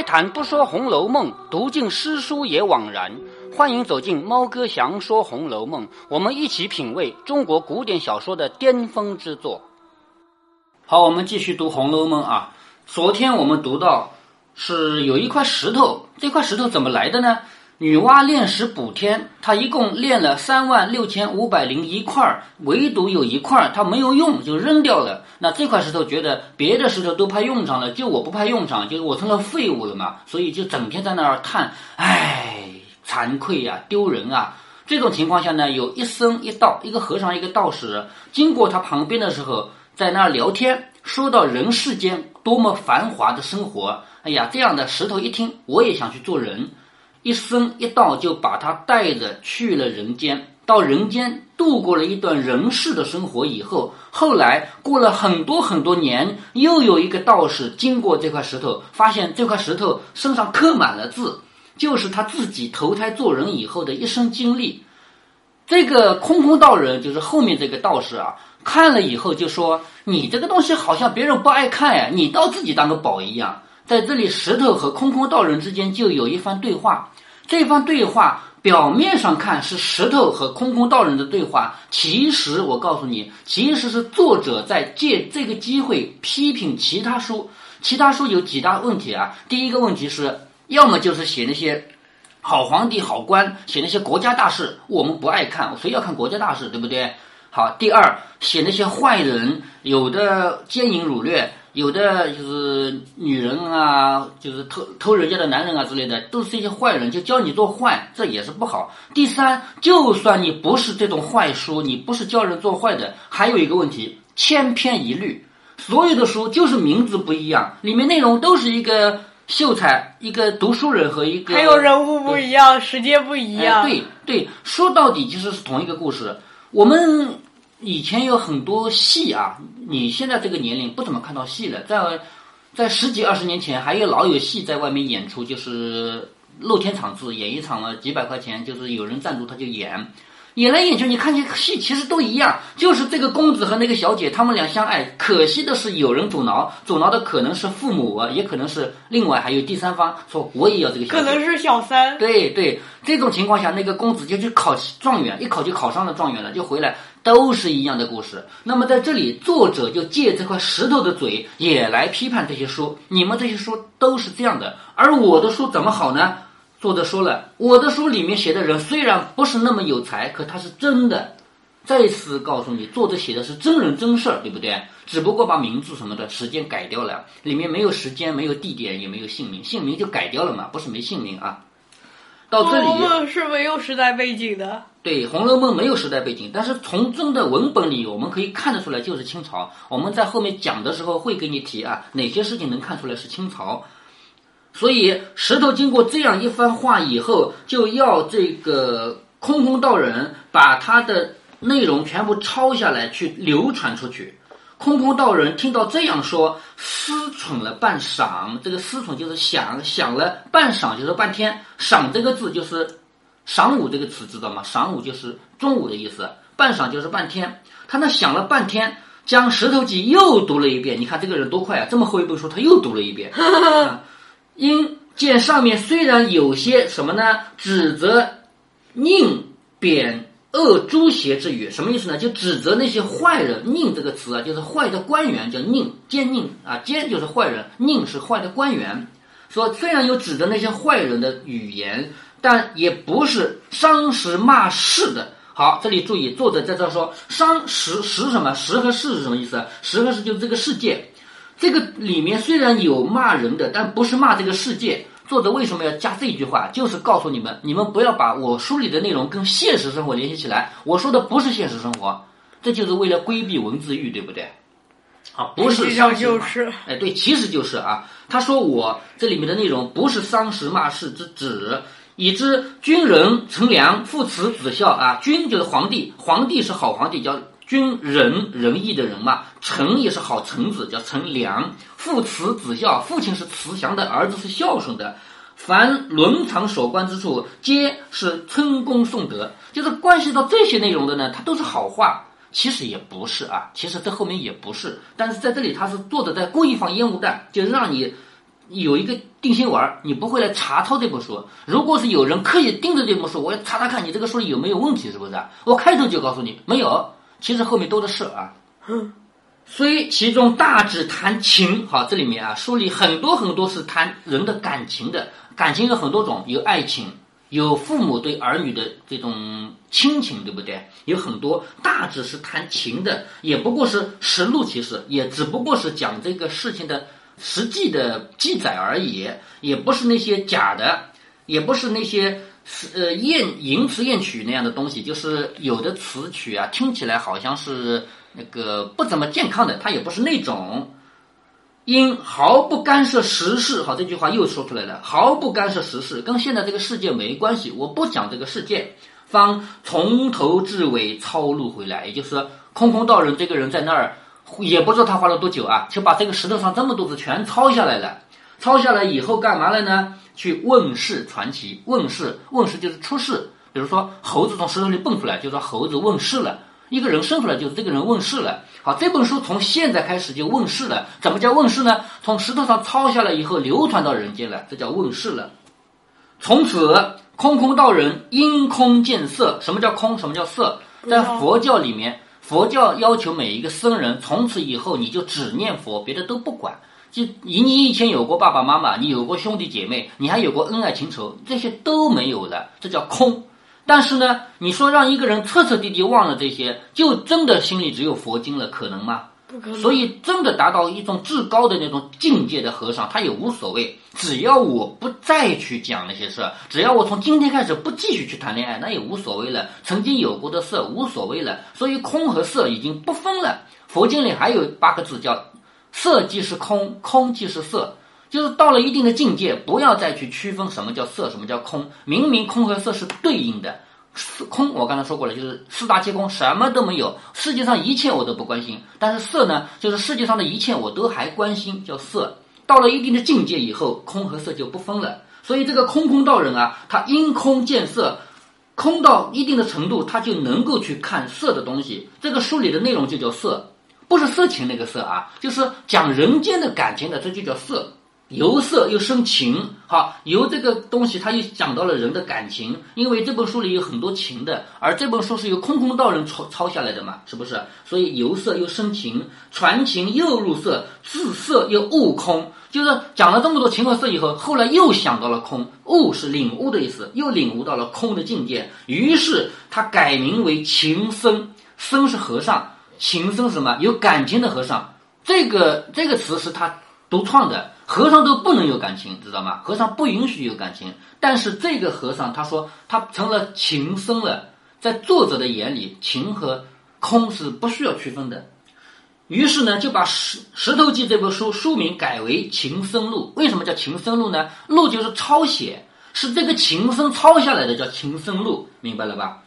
开坛不说《红楼梦》，读尽诗书也枉然。欢迎走进猫哥祥说《红楼梦》，我们一起品味中国古典小说的巅峰之作。好，我们继续读《红楼梦》啊。昨天我们读到是有一块石头，这块石头怎么来的呢？女娲炼石补天，她一共炼了三万六千五百零一块，唯独有一块她没有用，就扔掉了。那这块石头觉得别的石头都派用场了，就我不派用场，就是我成了废物了嘛，所以就整天在那儿叹，唉，惭愧呀，丢人啊。这种情况下呢，有一僧一道，一个和尚一个道士经过他旁边的时候，在那儿聊天，说到人世间多么繁华的生活。哎呀，这样的石头一听，我也想去做人。一僧一道就把他带着去了人间，到人间度过了一段人世的生活以后，后来过了很多很多年，又有一个道士经过这块石头，发现这块石头身上刻满了字，就是他自己投胎做人以后的一生经历。这个空空道人就是后面这个道士啊，看了以后就说：“你这个东西好像别人不爱看呀，你倒自己当个宝一样。”在这里，石头和空空道人之间就有一番对话。这番对话表面上看是石头和空空道人的对话，其实我告诉你，其实是作者在借这个机会批评其他书。其他书有几大问题啊？第一个问题是，要么就是写那些好皇帝、好官，写那些国家大事，我们不爱看，谁要看国家大事，对不对？好，第二，写那些坏人，有的奸淫掳掠。有的就是女人啊，就是偷偷人家的男人啊之类的，都是一些坏人，就教你做坏，这也是不好。第三，就算你不是这种坏书，你不是教人做坏的，还有一个问题，千篇一律。所有的书就是名字不一样，里面内容都是一个秀才，一个读书人和一个还有人物不一样，时间不一样。对对，说到底其实是同一个故事。我们。以前有很多戏啊，你现在这个年龄不怎么看到戏了。在在十几二十年前，还有老有戏在外面演出，就是露天场子，演一场了几百块钱，就是有人赞助他就演。演来演去，你看见戏其实都一样，就是这个公子和那个小姐，他们俩相爱。可惜的是有人阻挠，阻挠的可能是父母啊，也可能是另外还有第三方说我也要这个。可能是小三。对对，这种情况下，那个公子就去考状元，一考就考上了状元了，就回来，都是一样的故事。那么在这里，作者就借这块石头的嘴，也来批判这些书。你们这些书都是这样的，而我的书怎么好呢？作者说了，我的书里面写的人虽然不是那么有才，可他是真的。再次告诉你，作者写的是真人真事儿，对不对？只不过把名字什么的时间改掉了，里面没有时间，没有地点，也没有姓名，姓名就改掉了嘛，不是没姓名啊。到这里，《》是没有时代背景的。对，《红楼梦》没有时代背景，但是从中的文本里，我们可以看得出来就是清朝。我们在后面讲的时候会给你提啊，哪些事情能看出来是清朝。所以石头经过这样一番话以后，就要这个空空道人把他的内容全部抄下来去流传出去。空空道人听到这样说，思忖了半晌。这个思忖就是想想了半晌，就是半天。晌这个字就是晌午这个词，知道吗？晌午就是中午的意思，半晌就是半天。他那想了半天，将《石头记》又读了一遍。你看这个人多快啊！这么厚一本书，他又读了一遍。因见上面虽然有些什么呢，指责宁贬恶诛邪之语，什么意思呢？就指责那些坏人。宁这个词啊，就是坏的官员，叫宁奸佞啊，奸就是坏人，宁是坏的官员。说虽然有指责那些坏人的语言，但也不是伤时骂世的。好，这里注意，作者在这说伤时时什么时和世是什么意思？时和世就是这个世界。这个里面虽然有骂人的，但不是骂这个世界。作者为什么要加这句话？就是告诉你们，你们不要把我书里的内容跟现实生活联系起来。我说的不是现实生活，这就是为了规避文字狱，对不对？啊，不是实就是。哎，对，其实就是啊。他说我这里面的内容不是伤时骂世之指，已知君人臣良，父慈子孝啊。君就是皇帝，皇帝是好皇帝，叫。君仁仁义的人嘛，臣也是好臣子，叫臣良。父慈子孝，父亲是慈祥的，儿子是孝顺的。凡伦常守关之处，皆是春功颂德。就是关系到这些内容的呢，它都是好话。其实也不是啊，其实这后面也不是。但是在这里，他是作者在故意放烟雾弹，就让你有一个定心丸，你不会来查抄这本书。如果是有人刻意盯着这本书，我要查查看你这个书里有没有问题，是不是？我开头就告诉你没有，其实后面多的是啊。所以其中大致谈情，好，这里面啊，书里很多很多是谈人的感情的，感情有很多种，有爱情，有父母对儿女的这种亲情，对不对？有很多大致是谈情的，也不过是实录其实，也只不过是讲这个事情的。实际的记载而已，也不是那些假的，也不是那些呃谚吟词艳曲那样的东西，就是有的词曲啊，听起来好像是那个不怎么健康的，它也不是那种。因毫不干涉时事，好，这句话又说出来了，毫不干涉时事，跟现在这个世界没关系，我不讲这个世界，方从头至尾抄录回来，也就是说，空空道人这个人在那儿。也不知道他花了多久啊，就把这个石头上这么多字全抄下来了。抄下来以后干嘛了呢？去问世传奇。问世，问世就是出世。比如说猴子从石头里蹦出来，就说猴子问世了。一个人生出来就是这个人问世了。好，这本书从现在开始就问世了。怎么叫问世呢？从石头上抄下来以后流传到人间了，这叫问世了。从此空空道人因空见色。什么叫空？什么叫色？在佛教里面。佛教要求每一个僧人，从此以后你就只念佛，别的都不管。就以你以前有过爸爸妈妈，你有过兄弟姐妹，你还有过恩爱情仇，这些都没有了，这叫空。但是呢，你说让一个人彻彻底底忘了这些，就真的心里只有佛经了，可能吗？所以，真的达到一种至高的那种境界的和尚，他也无所谓。只要我不再去讲那些事儿，只要我从今天开始不继续去谈恋爱，那也无所谓了。曾经有过的色无所谓了。所以，空和色已经不分了。佛经里还有八个字叫“色即是空，空即是色”，就是到了一定的境界，不要再去区分什么叫色，什么叫空。明明空和色是对应的。四空，我刚才说过了，就是四大皆空，什么都没有，世界上一切我都不关心。但是色呢，就是世界上的一切我都还关心，叫色。到了一定的境界以后，空和色就不分了。所以这个空空道人啊，他因空见色，空到一定的程度，他就能够去看色的东西。这个书里的内容就叫色，不是色情那个色啊，就是讲人间的感情的，这就叫色。由色又生情，好，由这个东西，他又讲到了人的感情，因为这本书里有很多情的，而这本书是由空空道人抄抄下来的嘛，是不是？所以由色又生情，传情又入色，自色又悟空，就是讲了这么多情和色以后，后来又想到了空，悟是领悟的意思，又领悟到了空的境界，于是他改名为情僧，僧是和尚，情僧什么？有感情的和尚，这个这个词是他独创的。和尚都不能有感情，知道吗？和尚不允许有感情。但是这个和尚他说他成了情僧了，在作者的眼里，情和空是不需要区分的。于是呢，就把《石石头记》这本书书名改为《情僧录》。为什么叫情僧录呢？录就是抄写，是这个情僧抄下来的，叫情僧录，明白了吧？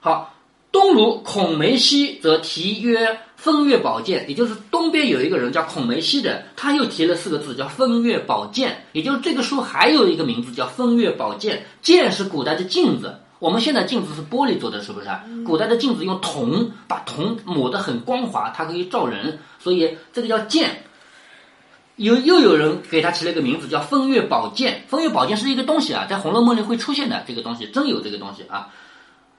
好，东鲁孔梅西则题曰。风月宝剑，也就是东边有一个人叫孔梅西的，他又提了四个字叫风月宝剑，也就是这个书还有一个名字叫风月宝剑。剑是古代的镜子，我们现在镜子是玻璃做的，是不是？古代的镜子用铜，把铜抹得很光滑，它可以照人，所以这个叫剑。有又有人给他起了一个名字叫风月宝剑。风月宝剑是一个东西啊，在《红楼梦》里会出现的这个东西，真有这个东西啊。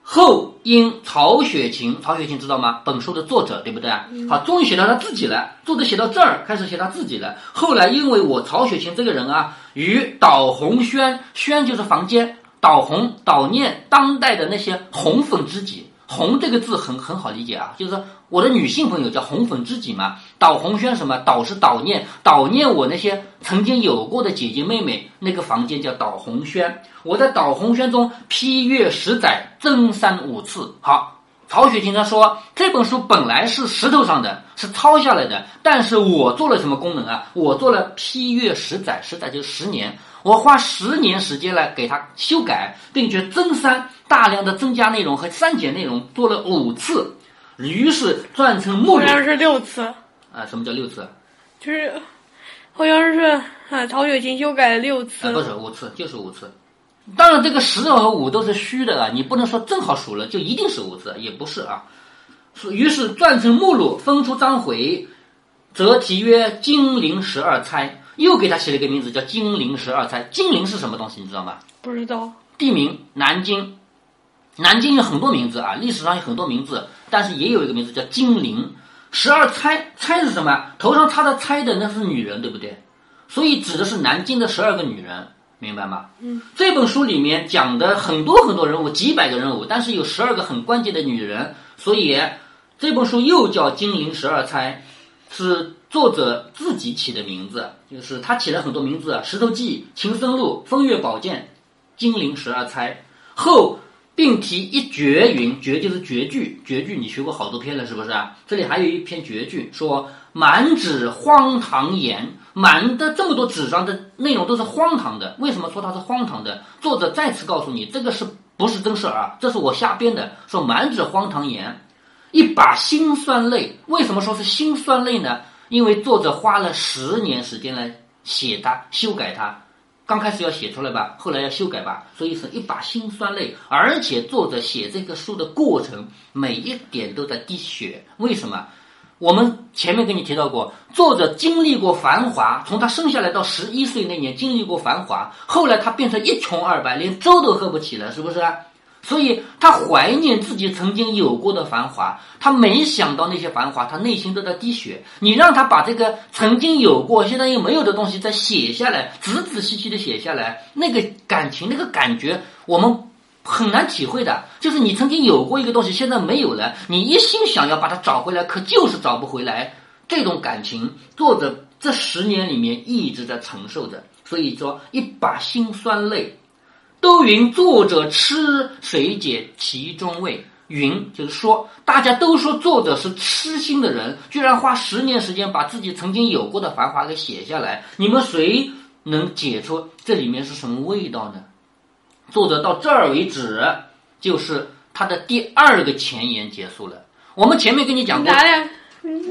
后因曹雪芹，曹雪芹知道吗？本书的作者，对不对啊？好，终于写到他自己了。作者写到这儿，开始写他自己了。后来因为我曹雪芹这个人啊，与导红轩，轩就是房间，导红导念当代的那些红粉知己。红这个字很很好理解啊，就是说我的女性朋友叫红粉知己嘛。导红轩什么？导是导念，导念我那些曾经有过的姐姐妹妹，那个房间叫导红轩。我在导红轩中批阅十载，增三五次。好，曹雪芹他说这本书本来是石头上的，是抄下来的，但是我做了什么功能啊？我做了批阅十载，十载就十年。我花十年时间来给它修改，并且增删大量的增加内容和删减内容，做了五次，于是撰成目录。好像是六次。啊，什么叫六次？就是，好像是啊，曹雪芹修改了六次。不是五次，就是五次。当然，这个十和五都是虚的啊，你不能说正好数了就一定是五次，也不是啊。于是撰成目录，分出章回，则题曰《金陵十二钗》。又给他起了一个名字叫金陵十二钗。金陵是什么东西？你知道吗？不知道。地名南京，南京有很多名字啊，历史上有很多名字，但是也有一个名字叫金陵十二钗。钗是什么？头上插着钗的那是女人，对不对？所以指的是南京的十二个女人，明白吗？嗯。这本书里面讲的很多很多人物，几百个人物，但是有十二个很关键的女人，所以这本书又叫《金陵十二钗》，是作者自己起的名字，就是他起了很多名字啊，《石头记》《秦僧录》《风月宝鉴》。金陵十二钗后并提一绝云，绝就是绝句，绝句你学过好多篇了，是不是啊？这里还有一篇绝句，说满纸荒唐言，满的这么多纸上的内容都是荒唐的。为什么说它是荒唐的？作者再次告诉你，这个是不是真事儿啊？这是我瞎编的。说满纸荒唐言，一把辛酸泪。为什么说是辛酸泪呢？因为作者花了十年时间来写它，修改它。刚开始要写出来吧，后来要修改吧，所以是一把辛酸泪。而且作者写这个书的过程，每一点都在滴血。为什么？我们前面跟你提到过，作者经历过繁华，从他生下来到十一岁那年经历过繁华，后来他变成一穷二白，连粥都喝不起了，是不是？所以他怀念自己曾经有过的繁华，他没想到那些繁华，他内心都在滴血。你让他把这个曾经有过、现在又没有的东西再写下来，仔仔细细的写下来，那个感情、那个感觉，我们很难体会的。就是你曾经有过一个东西，现在没有了，你一心想要把它找回来，可就是找不回来。这种感情，作者这十年里面一直在承受着，所以说一把辛酸泪。都云作者痴，谁解其中味？云就是说，大家都说作者是痴心的人，居然花十年时间把自己曾经有过的繁华给写下来。你们谁能解出这里面是什么味道呢？作者到这儿为止，就是他的第二个前言结束了。我们前面跟你讲过，哪俩？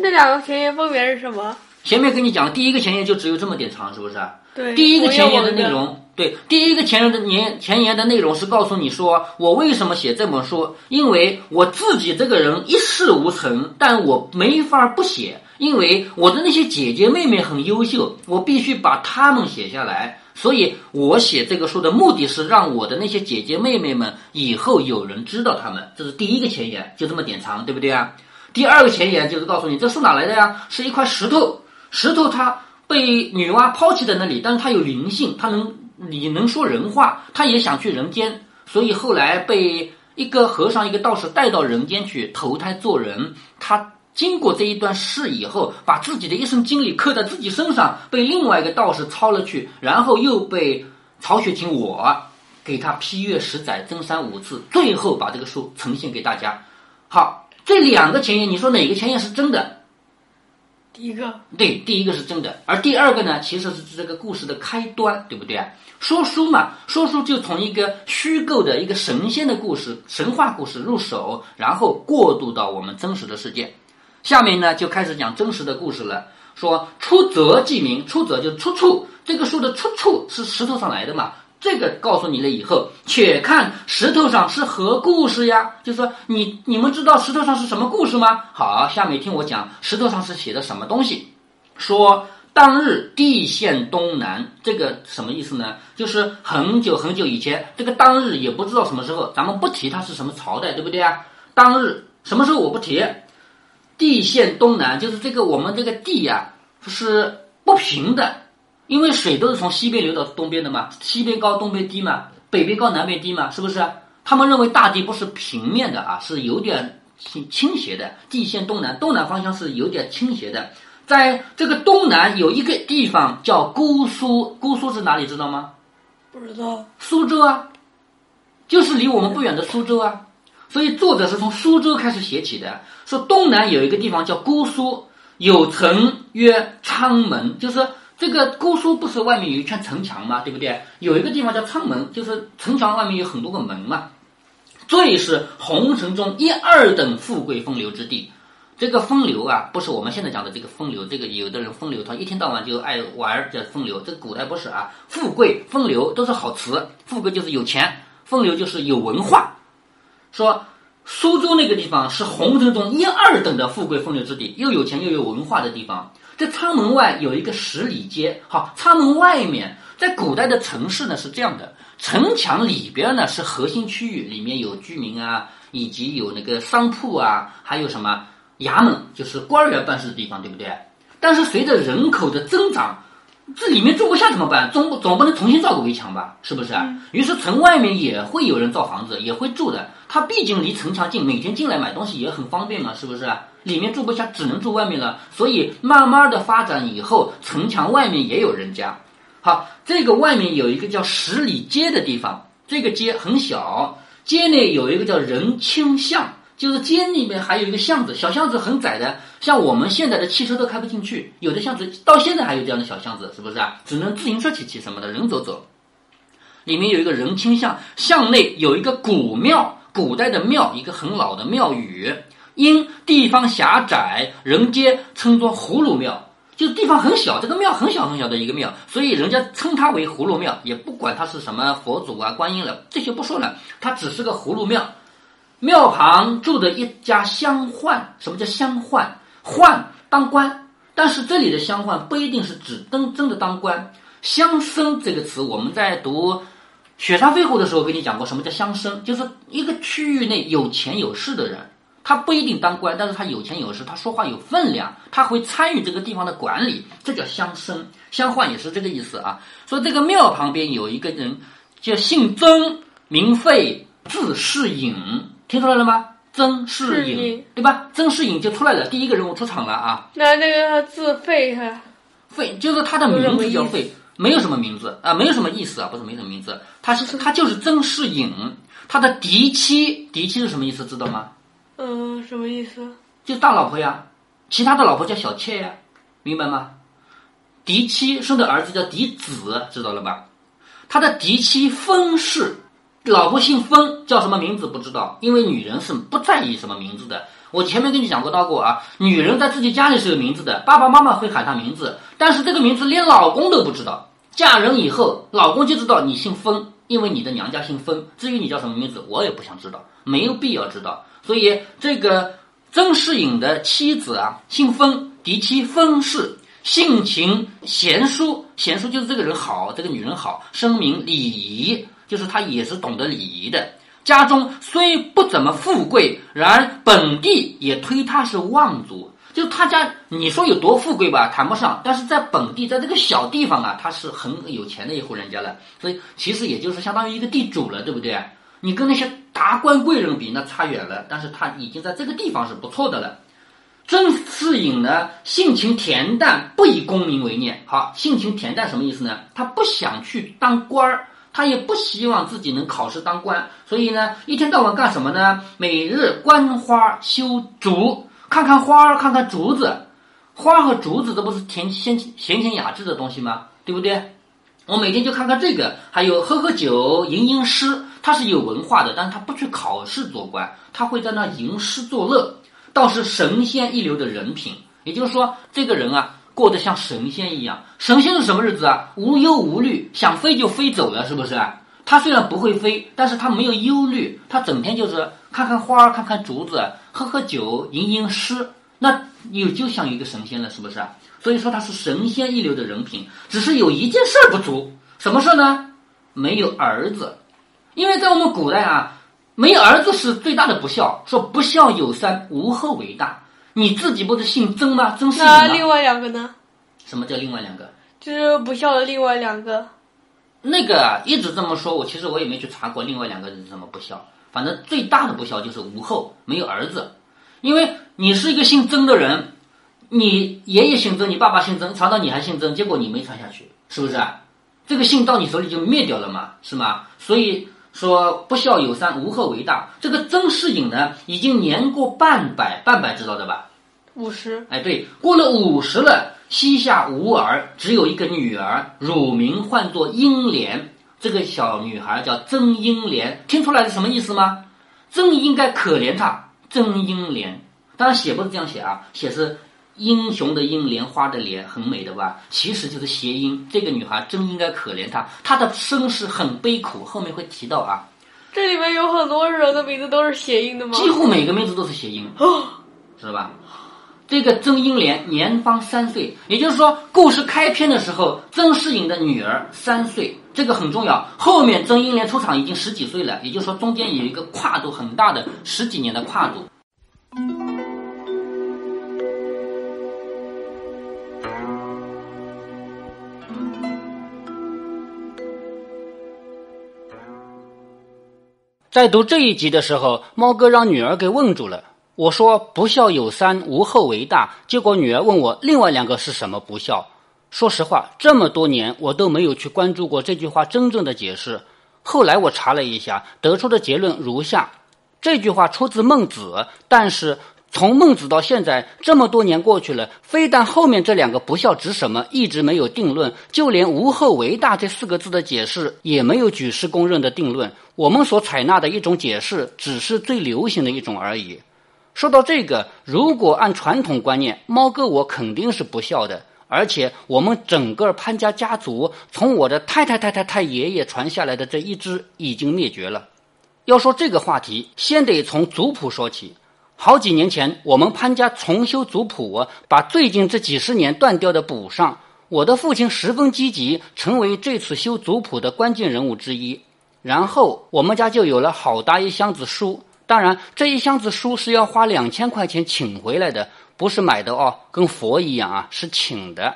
那两个前言分别是什么？前面跟你讲，第一个前言就只有这么点长，是不是？对。第一个前言的内容。对，第一个前言的年前言的内容是告诉你说，我为什么写这本书？因为我自己这个人一事无成，但我没法不写，因为我的那些姐姐妹妹很优秀，我必须把她们写下来。所以我写这个书的目的是让我的那些姐姐妹妹们以后有人知道他们。这是第一个前言，就这么点长，对不对啊？第二个前言就是告诉你，这书哪来的呀？是一块石头，石头它被女娲抛弃在那里，但是它有灵性，它能。你能说人话，他也想去人间，所以后来被一个和尚、一个道士带到人间去投胎做人。他经过这一段事以后，把自己的一生经历刻在自己身上，被另外一个道士抄了去，然后又被曹雪芹我给他批阅十载，增删五次，最后把这个书呈现给大家。好，这两个前言，你说哪个前言是真的？第一个对，第一个是真的，而第二个呢，其实是这个故事的开端，对不对啊？说书嘛，说书就从一个虚构的一个神仙的故事、神话故事入手，然后过渡到我们真实的世界。下面呢，就开始讲真实的故事了。说出则即名，出则就出处，这个书的出处是石头上来的嘛？这个告诉你了以后，且看石头上是何故事呀？就说你你们知道石头上是什么故事吗？好，下面听我讲石头上是写的什么东西。说当日地陷东南，这个什么意思呢？就是很久很久以前，这个当日也不知道什么时候，咱们不提它是什么朝代，对不对啊？当日什么时候我不提，地陷东南就是这个我们这个地呀是不平的。因为水都是从西边流到东边的嘛，西边高东边低嘛，北边高南边低嘛，是不是？他们认为大地不是平面的啊，是有点倾倾斜的，地陷东南，东南方向是有点倾斜的。在这个东南有一个地方叫姑苏，姑苏是哪里？知道吗？不知道。苏州啊，就是离我们不远的苏州啊。所以作者是从苏州开始写起的，说东南有一个地方叫姑苏，有城曰昌门，就是。这个姑苏不是外面有一圈城墙吗？对不对？有一个地方叫昌门，就是城墙外面有很多个门嘛。最是红尘中一二等富贵风流之地。这个风流啊，不是我们现在讲的这个风流。这个有的人风流，他一天到晚就爱玩叫风流。这古代不是啊，富贵风流都是好词。富贵就是有钱，风流就是有文化。说苏州那个地方是红尘中一二等的富贵风流之地，又有钱又有文化的地方。这仓门外有一个十里街。好，仓门外面，在古代的城市呢是这样的，城墙里边呢是核心区域，里面有居民啊，以及有那个商铺啊，还有什么衙门，就是官员办事的地方，对不对？但是随着人口的增长，这里面住不下怎么办？总总不能重新造个围墙吧？是不是？于是城外面也会有人造房子，也会住的。他毕竟离城墙近，每天进来买东西也很方便嘛，是不是？里面住不下，只能住外面了。所以慢慢的发展以后，城墙外面也有人家。好，这个外面有一个叫十里街的地方，这个街很小，街内有一个叫仁清巷。就是街里面还有一个巷子，小巷子很窄的，像我们现在的汽车都开不进去。有的巷子到现在还有这样的小巷子，是不是啊？只能自行车骑骑什么的，人走走。里面有一个人清巷，巷内有一个古庙，古代的庙，一个很老的庙宇。因地方狭窄，人皆称作葫芦庙，就是地方很小，这个庙很小很小的一个庙，所以人家称它为葫芦庙，也不管它是什么佛祖啊、观音了，这些不说了，它只是个葫芦庙。庙旁住的一家乡宦，什么叫乡宦？宦当官，但是这里的乡宦不一定是指真真的当官。乡绅这个词，我们在读《雪山飞狐》的时候跟你讲过，什么叫乡绅？就是一个区域内有钱有势的人，他不一定当官，但是他有钱有势，他说话有分量，他会参与这个地方的管理，这叫相生。相换也是这个意思啊。说这个庙旁边有一个人，叫姓曾，名费，字世隐。听出来了吗？曾世隐，对吧？曾世隐就出来了，第一个人物出场了啊。那那个字费哈，费就是他的名字叫费，没有什么名字啊，没有什么意思啊，不是没什么名字，他是他就是曾世隐，他的嫡妻，嫡妻是什么意思？知道吗？嗯，什么意思？就大老婆呀，其他的老婆叫小妾呀，明白吗？嫡妻生的儿子叫嫡子，知道了吧？他的嫡妻封氏。老婆姓封，叫什么名字不知道，因为女人是不在意什么名字的。我前面跟你讲过到过啊，女人在自己家里是有名字的，爸爸妈妈会喊她名字，但是这个名字连老公都不知道。嫁人以后，老公就知道你姓封，因为你的娘家姓封。至于你叫什么名字，我也不想知道，没有必要知道。所以这个曾世隐的妻子啊，姓封，嫡妻封氏，性情贤淑，贤淑就是这个人好，这个女人好，声名礼仪。就是他也是懂得礼仪的，家中虽不怎么富贵，然本地也推他是望族。就他家，你说有多富贵吧，谈不上，但是在本地，在这个小地方啊，他是很有钱的一户人家了。所以其实也就是相当于一个地主了，对不对？你跟那些达官贵人比，那差远了。但是他已经在这个地方是不错的了。曾世隐呢，性情恬淡，不以功名为念。好，性情恬淡什么意思呢？他不想去当官儿。他也不希望自己能考试当官，所以呢，一天到晚干什么呢？每日观花修竹，看看花儿，看看竹子。花和竹子，这不是甜鲜闲情雅致的东西吗？对不对？我每天就看看这个，还有喝喝酒，吟吟诗。他是有文化的，但是他不去考试做官，他会在那吟诗作乐，倒是神仙一流的人品。也就是说，这个人啊。过得像神仙一样，神仙是什么日子啊？无忧无虑，想飞就飞走了，是不是？他虽然不会飞，但是他没有忧虑，他整天就是看看花，看看竹子，喝喝酒，吟吟诗，那有就像一个神仙了，是不是？所以说他是神仙一流的人品，只是有一件事儿不足，什么事儿呢？没有儿子，因为在我们古代啊，没儿子是最大的不孝，说不孝有三，无后为大。你自己不是姓曾吗？曾那另外两个呢？什么叫另外两个？就是不孝的另外两个。那个一直这么说，我其实我也没去查过另外两个人怎么不孝。反正最大的不孝就是无后，没有儿子。因为你是一个姓曾的人，你爷爷姓曾，你爸爸姓曾，传到你还姓曾，结果你没传下去，是不是？这个姓到你手里就灭掉了嘛，是吗？所以。说不孝有三，无后为大。这个曾世隐呢，已经年过半百，半百知道的吧？五十。哎，对，过了五十了，膝下无儿，只有一个女儿，乳名唤作英莲。这个小女孩叫曾英莲，听出来是什么意思吗？曾应该可怜她，曾英莲。当然写不是这样写啊，写是。英雄的英，莲花的莲，很美的吧？其实就是谐音。这个女孩真应该可怜她，她的身世很悲苦，后面会提到啊。这里面有很多人的名字都是谐音的吗？几乎每个名字都是谐音，知道吧？这个曾英莲年方三岁，也就是说，故事开篇的时候，曾世隐的女儿三岁，这个很重要。后面曾英莲出场已经十几岁了，也就是说，中间有一个跨度很大的十几年的跨度。在读这一集的时候，猫哥让女儿给问住了。我说“不孝有三，无后为大”，结果女儿问我另外两个是什么不孝。说实话，这么多年我都没有去关注过这句话真正的解释。后来我查了一下，得出的结论如下：这句话出自孟子，但是。从孟子到现在这么多年过去了，非但后面这两个不孝指什么一直没有定论，就连“无后为大”这四个字的解释也没有举世公认的定论。我们所采纳的一种解释，只是最流行的一种而已。说到这个，如果按传统观念，猫哥我肯定是不孝的，而且我们整个潘家家族从我的太太太太太爷爷传下来的这一支已经灭绝了。要说这个话题，先得从族谱说起。好几年前，我们潘家重修族谱，把最近这几十年断掉的补上。我的父亲十分积极，成为这次修族谱的关键人物之一。然后我们家就有了好大一箱子书。当然，这一箱子书是要花两千块钱请回来的，不是买的哦，跟佛一样啊，是请的。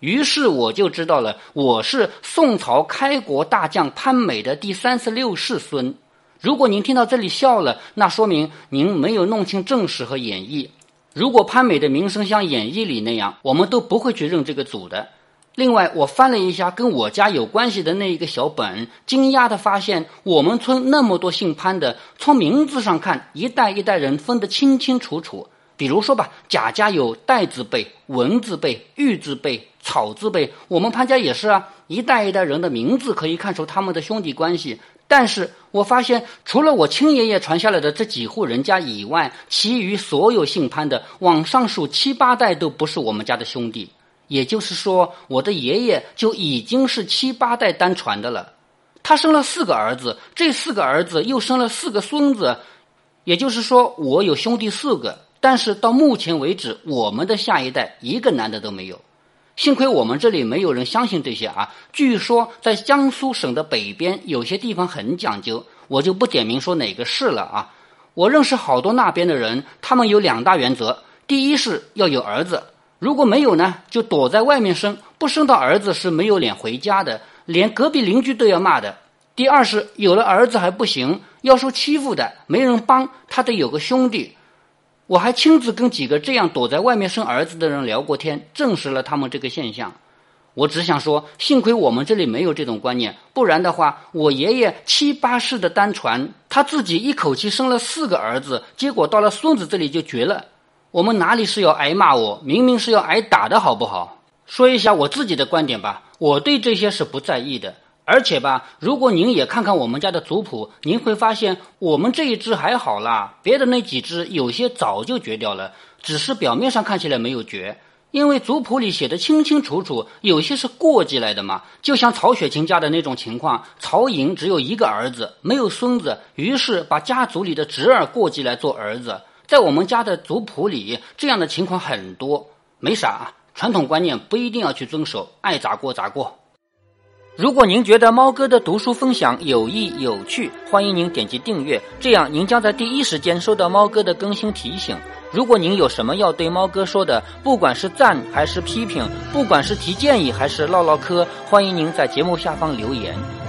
于是我就知道了，我是宋朝开国大将潘美的第三十六世孙。如果您听到这里笑了，那说明您没有弄清正史和演义。如果潘美的名声像演义里那样，我们都不会去认这个祖的。另外，我翻了一下跟我家有关系的那一个小本，惊讶地发现，我们村那么多姓潘的，从名字上看，一代一代人分得清清楚楚。比如说吧，贾家有戴字辈、文字辈、玉字辈、草字辈，我们潘家也是啊，一代一代人的名字可以看出他们的兄弟关系。但是我发现，除了我亲爷爷传下来的这几户人家以外，其余所有姓潘的，往上数七八代都不是我们家的兄弟。也就是说，我的爷爷就已经是七八代单传的了。他生了四个儿子，这四个儿子又生了四个孙子，也就是说，我有兄弟四个。但是到目前为止，我们的下一代一个男的都没有。幸亏我们这里没有人相信这些啊！据说在江苏省的北边有些地方很讲究，我就不点名说哪个市了啊。我认识好多那边的人，他们有两大原则：第一是要有儿子，如果没有呢，就躲在外面生，不生到儿子是没有脸回家的，连隔壁邻居都要骂的；第二是有了儿子还不行，要受欺负的，没人帮，他得有个兄弟。我还亲自跟几个这样躲在外面生儿子的人聊过天，证实了他们这个现象。我只想说，幸亏我们这里没有这种观念，不然的话，我爷爷七八世的单传，他自己一口气生了四个儿子，结果到了孙子这里就绝了。我们哪里是要挨骂？我明明是要挨打的，好不好？说一下我自己的观点吧，我对这些是不在意的。而且吧，如果您也看看我们家的族谱，您会发现我们这一只还好啦，别的那几只有些早就绝掉了，只是表面上看起来没有绝。因为族谱里写的清清楚楚，有些是过继来的嘛。就像曹雪芹家的那种情况，曹寅只有一个儿子，没有孙子，于是把家族里的侄儿过继来做儿子。在我们家的族谱里，这样的情况很多，没啥。传统观念不一定要去遵守，爱咋过咋过。如果您觉得猫哥的读书分享有益有趣，欢迎您点击订阅，这样您将在第一时间收到猫哥的更新提醒。如果您有什么要对猫哥说的，不管是赞还是批评，不管是提建议还是唠唠嗑，欢迎您在节目下方留言。